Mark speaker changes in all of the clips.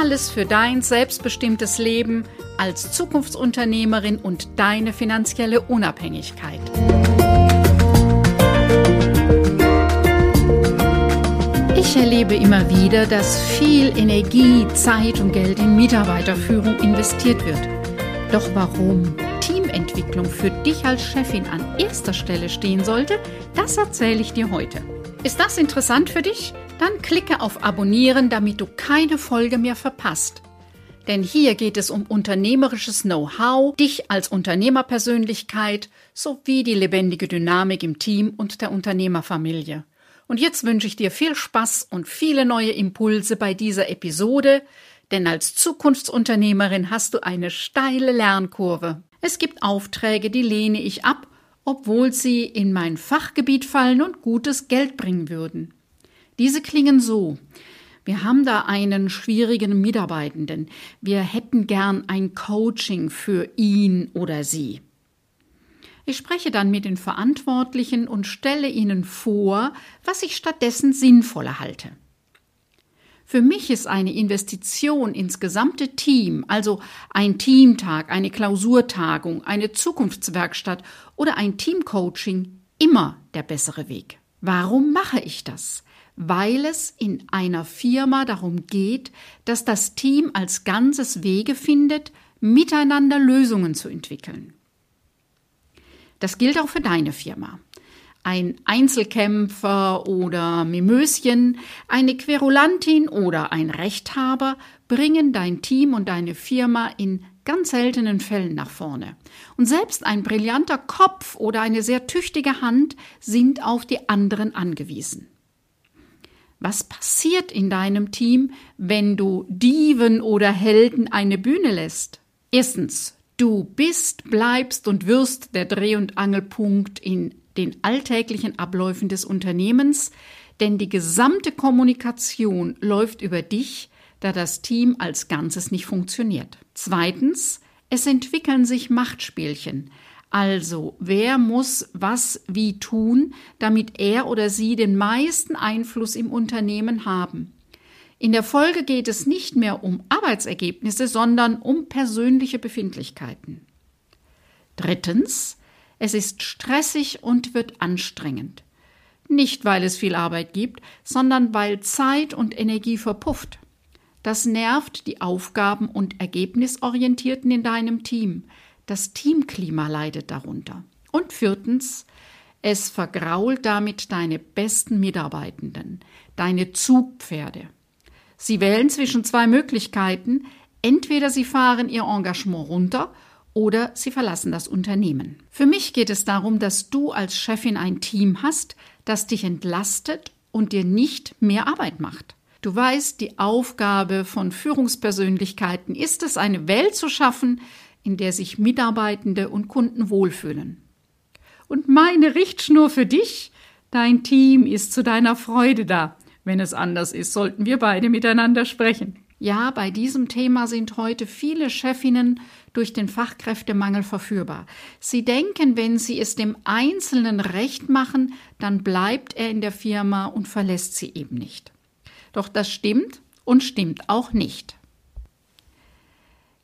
Speaker 1: Alles für dein selbstbestimmtes Leben als Zukunftsunternehmerin und deine finanzielle Unabhängigkeit. Ich erlebe immer wieder, dass viel Energie, Zeit und Geld in Mitarbeiterführung investiert wird. Doch warum Teamentwicklung für dich als Chefin an erster Stelle stehen sollte, das erzähle ich dir heute. Ist das interessant für dich? Dann klicke auf Abonnieren, damit du keine Folge mehr verpasst. Denn hier geht es um unternehmerisches Know-how, dich als Unternehmerpersönlichkeit sowie die lebendige Dynamik im Team und der Unternehmerfamilie. Und jetzt wünsche ich dir viel Spaß und viele neue Impulse bei dieser Episode, denn als Zukunftsunternehmerin hast du eine steile Lernkurve. Es gibt Aufträge, die lehne ich ab, obwohl sie in mein Fachgebiet fallen und gutes Geld bringen würden. Diese klingen so. Wir haben da einen schwierigen Mitarbeitenden. Wir hätten gern ein Coaching für ihn oder sie. Ich spreche dann mit den Verantwortlichen und stelle ihnen vor, was ich stattdessen sinnvoller halte. Für mich ist eine Investition ins gesamte Team, also ein Teamtag, eine Klausurtagung, eine Zukunftswerkstatt oder ein Teamcoaching, immer der bessere Weg. Warum mache ich das? Weil es in einer Firma darum geht, dass das Team als Ganzes Wege findet, miteinander Lösungen zu entwickeln. Das gilt auch für deine Firma. Ein Einzelkämpfer oder Mimöschen, eine Querulantin oder ein Rechthaber bringen dein Team und deine Firma in ganz seltenen Fällen nach vorne. Und selbst ein brillanter Kopf oder eine sehr tüchtige Hand sind auf die anderen angewiesen. Was passiert in deinem Team, wenn du Diven oder Helden eine Bühne lässt? Erstens, du bist, bleibst und wirst der Dreh- und Angelpunkt in den alltäglichen Abläufen des Unternehmens, denn die gesamte Kommunikation läuft über dich, da das Team als Ganzes nicht funktioniert. Zweitens, es entwickeln sich Machtspielchen. Also, wer muss was wie tun, damit er oder sie den meisten Einfluss im Unternehmen haben? In der Folge geht es nicht mehr um Arbeitsergebnisse, sondern um persönliche Befindlichkeiten. Drittens, es ist stressig und wird anstrengend. Nicht, weil es viel Arbeit gibt, sondern weil Zeit und Energie verpufft. Das nervt die Aufgaben- und Ergebnisorientierten in deinem Team. Das Teamklima leidet darunter. Und viertens, es vergrault damit deine besten Mitarbeitenden, deine Zugpferde. Sie wählen zwischen zwei Möglichkeiten. Entweder sie fahren ihr Engagement runter oder sie verlassen das Unternehmen. Für mich geht es darum, dass du als Chefin ein Team hast, das dich entlastet und dir nicht mehr Arbeit macht. Du weißt, die Aufgabe von Führungspersönlichkeiten ist es, eine Welt zu schaffen, in der sich Mitarbeitende und Kunden wohlfühlen. Und meine Richtschnur für dich, dein Team ist zu deiner Freude da. Wenn es anders ist, sollten wir beide miteinander sprechen. Ja, bei diesem Thema sind heute viele Chefinnen durch den Fachkräftemangel verführbar. Sie denken, wenn sie es dem Einzelnen recht machen, dann bleibt er in der Firma und verlässt sie eben nicht. Doch das stimmt und stimmt auch nicht.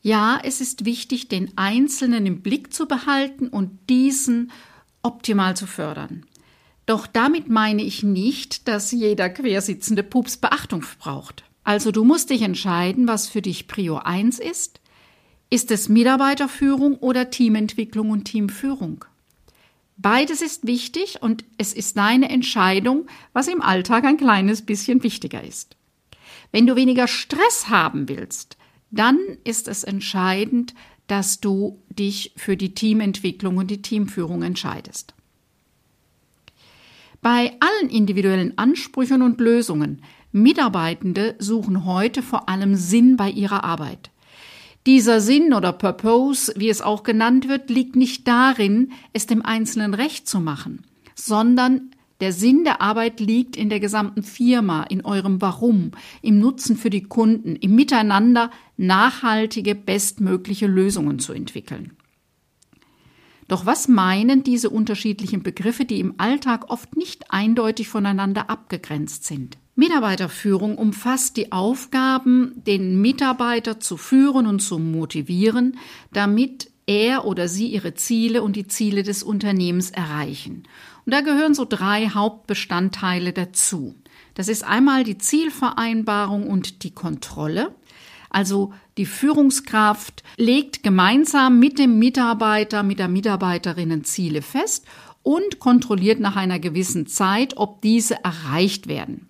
Speaker 1: Ja, es ist wichtig, den Einzelnen im Blick zu behalten und diesen optimal zu fördern. Doch damit meine ich nicht, dass jeder quersitzende Pups Beachtung braucht. Also du musst dich entscheiden, was für dich Prior 1 ist. Ist es Mitarbeiterführung oder Teamentwicklung und Teamführung? Beides ist wichtig und es ist deine Entscheidung, was im Alltag ein kleines bisschen wichtiger ist. Wenn du weniger Stress haben willst, dann ist es entscheidend, dass du dich für die Teamentwicklung und die Teamführung entscheidest. Bei allen individuellen Ansprüchen und Lösungen Mitarbeitende suchen heute vor allem Sinn bei ihrer Arbeit. Dieser Sinn oder Purpose, wie es auch genannt wird, liegt nicht darin, es dem Einzelnen recht zu machen, sondern der Sinn der Arbeit liegt in der gesamten Firma, in eurem Warum, im Nutzen für die Kunden, im Miteinander nachhaltige, bestmögliche Lösungen zu entwickeln. Doch was meinen diese unterschiedlichen Begriffe, die im Alltag oft nicht eindeutig voneinander abgegrenzt sind? Mitarbeiterführung umfasst die Aufgaben, den Mitarbeiter zu führen und zu motivieren, damit er oder sie ihre Ziele und die Ziele des Unternehmens erreichen. Und da gehören so drei Hauptbestandteile dazu. Das ist einmal die Zielvereinbarung und die Kontrolle. Also die Führungskraft legt gemeinsam mit dem Mitarbeiter, mit der Mitarbeiterinnen Ziele fest und kontrolliert nach einer gewissen Zeit, ob diese erreicht werden.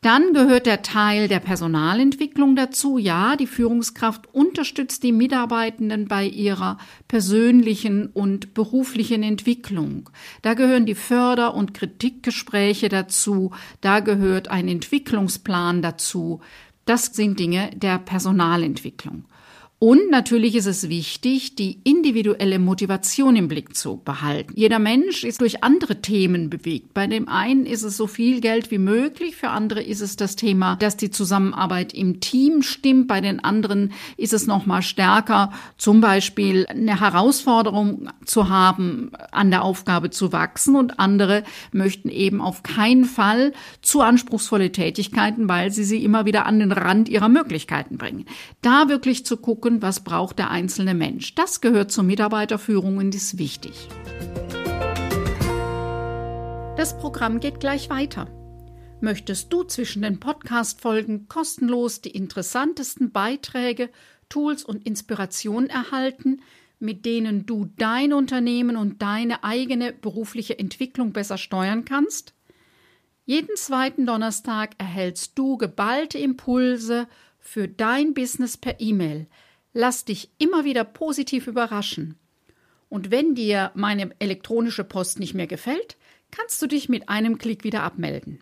Speaker 1: Dann gehört der Teil der Personalentwicklung dazu. Ja, die Führungskraft unterstützt die Mitarbeitenden bei ihrer persönlichen und beruflichen Entwicklung. Da gehören die Förder- und Kritikgespräche dazu. Da gehört ein Entwicklungsplan dazu. Das sind Dinge der Personalentwicklung. Und natürlich ist es wichtig, die individuelle Motivation im Blick zu behalten. Jeder Mensch ist durch andere Themen bewegt. Bei dem einen ist es so viel Geld wie möglich, für andere ist es das Thema, dass die Zusammenarbeit im Team stimmt. Bei den anderen ist es noch mal stärker, zum Beispiel eine Herausforderung zu haben, an der Aufgabe zu wachsen. Und andere möchten eben auf keinen Fall zu anspruchsvolle Tätigkeiten, weil sie sie immer wieder an den Rand ihrer Möglichkeiten bringen. Da wirklich zu gucken, gucken, was braucht der einzelne Mensch. Das gehört zur Mitarbeiterführung und ist wichtig. Das Programm geht gleich weiter. Möchtest du zwischen den Podcast-Folgen kostenlos die interessantesten Beiträge, Tools und Inspirationen erhalten, mit denen du dein Unternehmen und deine eigene berufliche Entwicklung besser steuern kannst? Jeden zweiten Donnerstag erhältst du geballte Impulse für dein Business per E-Mail – Lass dich immer wieder positiv überraschen. Und wenn dir meine elektronische Post nicht mehr gefällt, kannst du dich mit einem Klick wieder abmelden.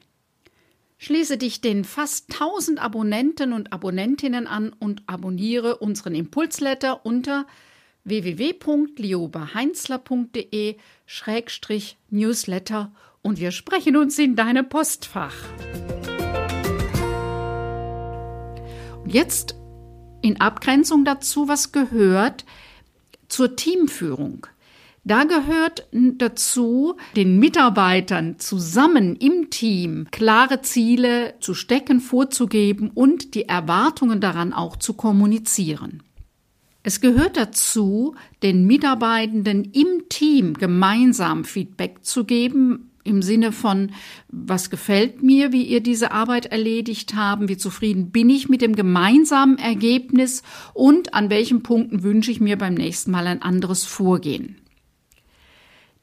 Speaker 1: Schließe dich den fast 1000 Abonnenten und Abonnentinnen an und abonniere unseren Impulsletter unter www.liobaheinzler.de-newsletter und wir sprechen uns in deinem Postfach. Und jetzt in Abgrenzung dazu, was gehört zur Teamführung. Da gehört dazu, den Mitarbeitern zusammen im Team klare Ziele zu stecken, vorzugeben und die Erwartungen daran auch zu kommunizieren. Es gehört dazu, den Mitarbeitenden im Team gemeinsam Feedback zu geben, im Sinne von, was gefällt mir, wie ihr diese Arbeit erledigt haben, wie zufrieden bin ich mit dem gemeinsamen Ergebnis und an welchen Punkten wünsche ich mir beim nächsten Mal ein anderes Vorgehen.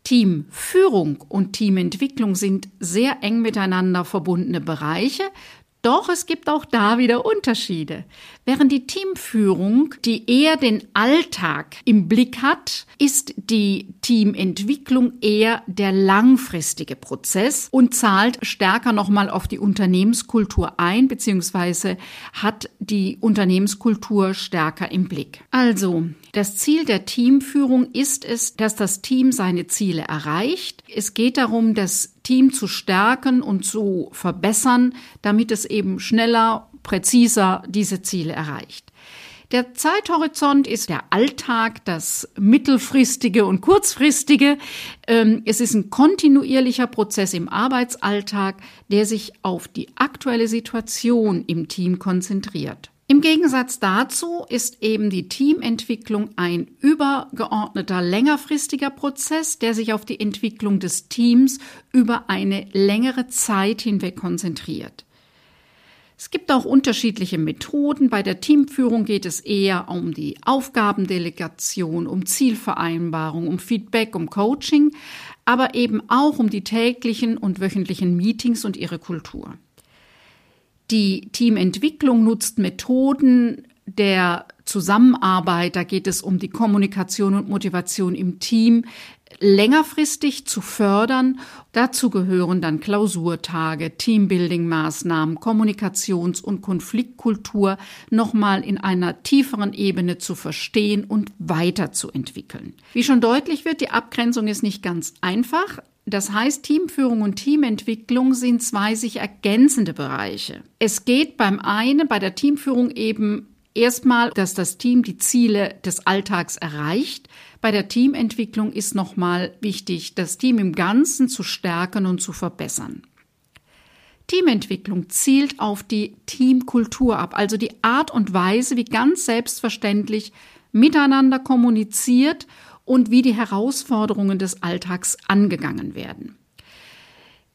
Speaker 1: Teamführung und Teamentwicklung sind sehr eng miteinander verbundene Bereiche, doch es gibt auch da wieder Unterschiede. Während die Teamführung, die eher den Alltag im Blick hat, ist die Teamentwicklung eher der langfristige Prozess und zahlt stärker nochmal auf die Unternehmenskultur ein, beziehungsweise hat die Unternehmenskultur stärker im Blick. Also, das Ziel der Teamführung ist es, dass das Team seine Ziele erreicht. Es geht darum, das Team zu stärken und zu verbessern, damit es eben schneller, präziser diese Ziele erreicht. Der Zeithorizont ist der Alltag, das mittelfristige und kurzfristige. Ähm, es ist ein kontinuierlicher Prozess im Arbeitsalltag, der sich auf die aktuelle Situation im Team konzentriert. Im Gegensatz dazu ist eben die Teamentwicklung ein übergeordneter längerfristiger Prozess, der sich auf die Entwicklung des Teams über eine längere Zeit hinweg konzentriert. Es gibt auch unterschiedliche Methoden. Bei der Teamführung geht es eher um die Aufgabendelegation, um Zielvereinbarung, um Feedback, um Coaching, aber eben auch um die täglichen und wöchentlichen Meetings und ihre Kultur. Die Teamentwicklung nutzt Methoden der Zusammenarbeit. Da geht es um die Kommunikation und Motivation im Team, längerfristig zu fördern. Dazu gehören dann Klausurtage, Teambuilding-Maßnahmen, Kommunikations- und Konfliktkultur nochmal in einer tieferen Ebene zu verstehen und weiterzuentwickeln. Wie schon deutlich wird, die Abgrenzung ist nicht ganz einfach. Das heißt, Teamführung und Teamentwicklung sind zwei sich ergänzende Bereiche. Es geht beim einen, bei der Teamführung eben erstmal, dass das Team die Ziele des Alltags erreicht. Bei der Teamentwicklung ist nochmal wichtig, das Team im Ganzen zu stärken und zu verbessern. Teamentwicklung zielt auf die Teamkultur ab, also die Art und Weise, wie ganz selbstverständlich miteinander kommuniziert und wie die Herausforderungen des Alltags angegangen werden.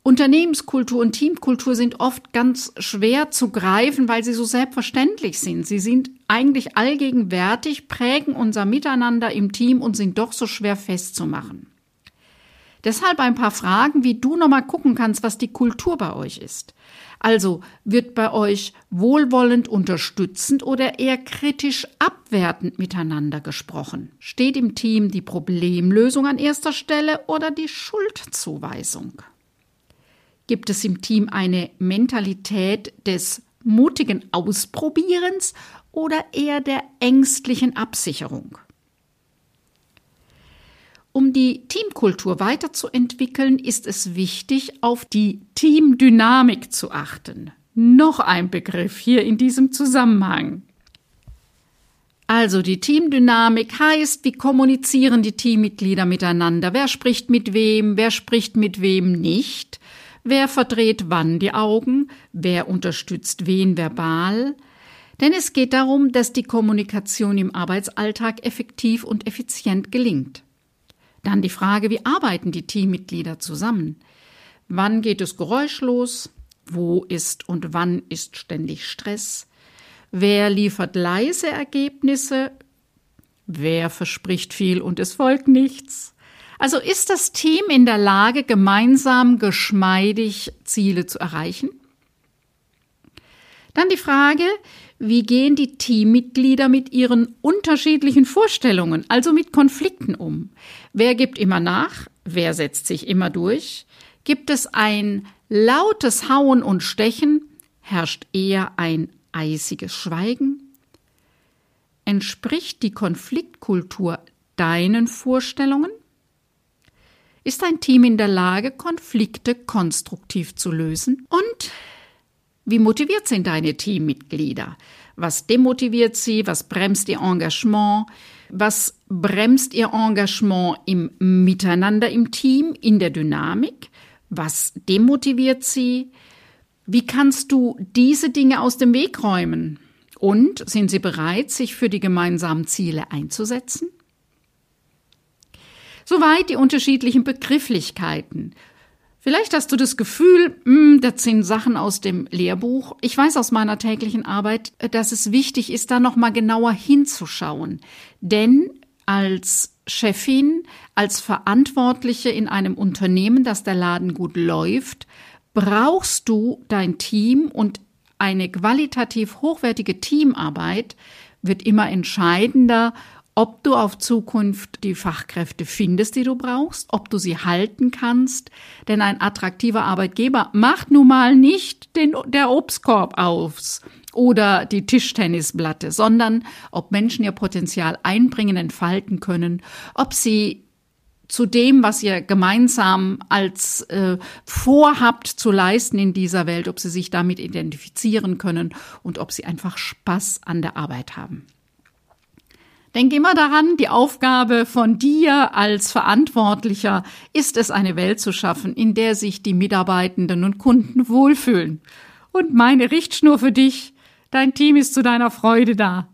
Speaker 1: Unternehmenskultur und Teamkultur sind oft ganz schwer zu greifen, weil sie so selbstverständlich sind. Sie sind eigentlich allgegenwärtig, prägen unser Miteinander im Team und sind doch so schwer festzumachen. Deshalb ein paar Fragen, wie du nochmal gucken kannst, was die Kultur bei euch ist. Also wird bei euch wohlwollend unterstützend oder eher kritisch abwertend miteinander gesprochen? Steht im Team die Problemlösung an erster Stelle oder die Schuldzuweisung? Gibt es im Team eine Mentalität des mutigen Ausprobierens oder eher der ängstlichen Absicherung? Um die Teamkultur weiterzuentwickeln, ist es wichtig, auf die Teamdynamik zu achten. Noch ein Begriff hier in diesem Zusammenhang. Also die Teamdynamik heißt, wie kommunizieren die Teammitglieder miteinander? Wer spricht mit wem? Wer spricht mit wem nicht? Wer verdreht wann die Augen? Wer unterstützt wen verbal? Denn es geht darum, dass die Kommunikation im Arbeitsalltag effektiv und effizient gelingt. Dann die Frage, wie arbeiten die Teammitglieder zusammen? Wann geht es geräuschlos? Wo ist und wann ist ständig Stress? Wer liefert leise Ergebnisse? Wer verspricht viel und es folgt nichts? Also ist das Team in der Lage, gemeinsam geschmeidig Ziele zu erreichen? Dann die Frage, wie gehen die Teammitglieder mit ihren unterschiedlichen Vorstellungen, also mit Konflikten um? Wer gibt immer nach? Wer setzt sich immer durch? Gibt es ein lautes Hauen und Stechen? Herrscht eher ein eisiges Schweigen? Entspricht die Konfliktkultur deinen Vorstellungen? Ist ein Team in der Lage, Konflikte konstruktiv zu lösen? Und wie motiviert sind deine Teammitglieder? Was demotiviert sie? Was bremst ihr Engagement? Was bremst ihr Engagement im Miteinander im Team, in der Dynamik? Was demotiviert sie? Wie kannst du diese Dinge aus dem Weg räumen? Und sind sie bereit, sich für die gemeinsamen Ziele einzusetzen? Soweit die unterschiedlichen Begrifflichkeiten. Vielleicht hast du das Gefühl, hm, das sind Sachen aus dem Lehrbuch. Ich weiß aus meiner täglichen Arbeit, dass es wichtig ist, da noch mal genauer hinzuschauen, denn als Chefin, als Verantwortliche in einem Unternehmen, dass der Laden gut läuft, brauchst du dein Team und eine qualitativ hochwertige Teamarbeit wird immer entscheidender ob du auf Zukunft die Fachkräfte findest, die du brauchst, ob du sie halten kannst. Denn ein attraktiver Arbeitgeber macht nun mal nicht den, der Obstkorb aus oder die Tischtennisplatte, sondern ob Menschen ihr Potenzial einbringen, entfalten können, ob sie zu dem, was ihr gemeinsam als äh, vorhabt zu leisten in dieser Welt, ob sie sich damit identifizieren können und ob sie einfach Spaß an der Arbeit haben. Denk immer daran, die Aufgabe von dir als Verantwortlicher ist es, eine Welt zu schaffen, in der sich die Mitarbeitenden und Kunden wohlfühlen. Und meine Richtschnur für dich, dein Team ist zu deiner Freude da.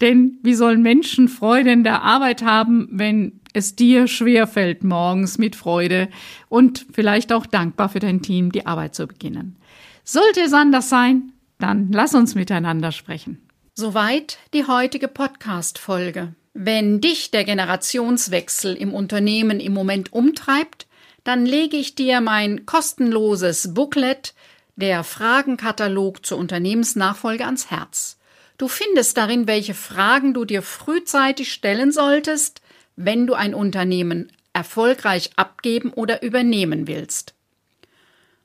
Speaker 1: Denn wie sollen Menschen Freude in der Arbeit haben, wenn es dir schwerfällt, morgens mit Freude und vielleicht auch dankbar für dein Team die Arbeit zu beginnen? Sollte es anders sein, dann lass uns miteinander sprechen. Soweit die heutige Podcast-Folge. Wenn dich der Generationswechsel im Unternehmen im Moment umtreibt, dann lege ich dir mein kostenloses Booklet, der Fragenkatalog zur Unternehmensnachfolge ans Herz. Du findest darin, welche Fragen du dir frühzeitig stellen solltest, wenn du ein Unternehmen erfolgreich abgeben oder übernehmen willst.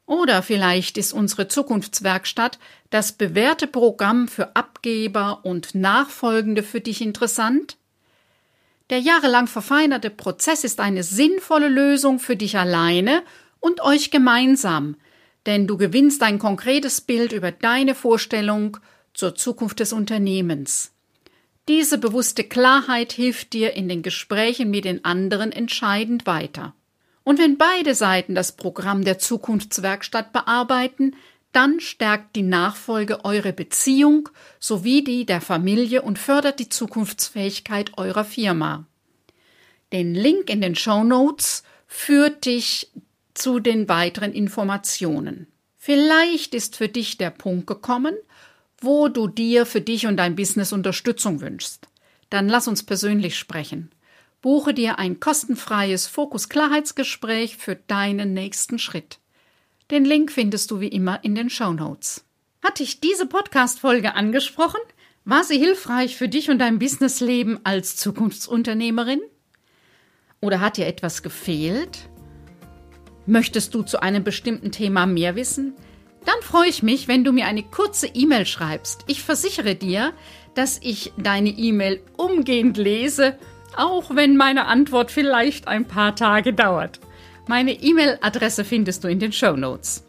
Speaker 1: Oder vielleicht ist unsere Zukunftswerkstatt das bewährte Programm für Abgeber und Nachfolgende für dich interessant? Der jahrelang verfeinerte Prozess ist eine sinnvolle Lösung für dich alleine und euch gemeinsam, denn du gewinnst ein konkretes Bild über deine Vorstellung zur Zukunft des Unternehmens. Diese bewusste Klarheit hilft dir in den Gesprächen mit den anderen entscheidend weiter. Und wenn beide Seiten das Programm der Zukunftswerkstatt bearbeiten, dann stärkt die Nachfolge eure Beziehung sowie die der Familie und fördert die Zukunftsfähigkeit eurer Firma. Den Link in den Show Notes führt dich zu den weiteren Informationen. Vielleicht ist für dich der Punkt gekommen, wo du dir für dich und dein Business Unterstützung wünschst. Dann lass uns persönlich sprechen. Buche dir ein kostenfreies Fokus-Klarheitsgespräch für deinen nächsten Schritt. Den Link findest du wie immer in den Show Notes. Hat dich diese Podcast-Folge angesprochen? War sie hilfreich für dich und dein Businessleben als Zukunftsunternehmerin? Oder hat dir etwas gefehlt? Möchtest du zu einem bestimmten Thema mehr wissen? Dann freue ich mich, wenn du mir eine kurze E-Mail schreibst. Ich versichere dir, dass ich deine E-Mail umgehend lese, auch wenn meine Antwort vielleicht ein paar Tage dauert. Meine E-Mail-Adresse findest du in den Show Notes.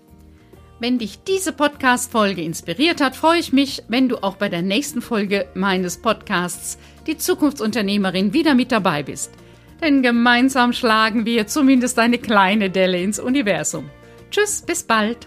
Speaker 1: Wenn dich diese Podcast-Folge inspiriert hat, freue ich mich, wenn du auch bei der nächsten Folge meines Podcasts Die Zukunftsunternehmerin wieder mit dabei bist. Denn gemeinsam schlagen wir zumindest eine kleine Delle ins Universum. Tschüss, bis bald.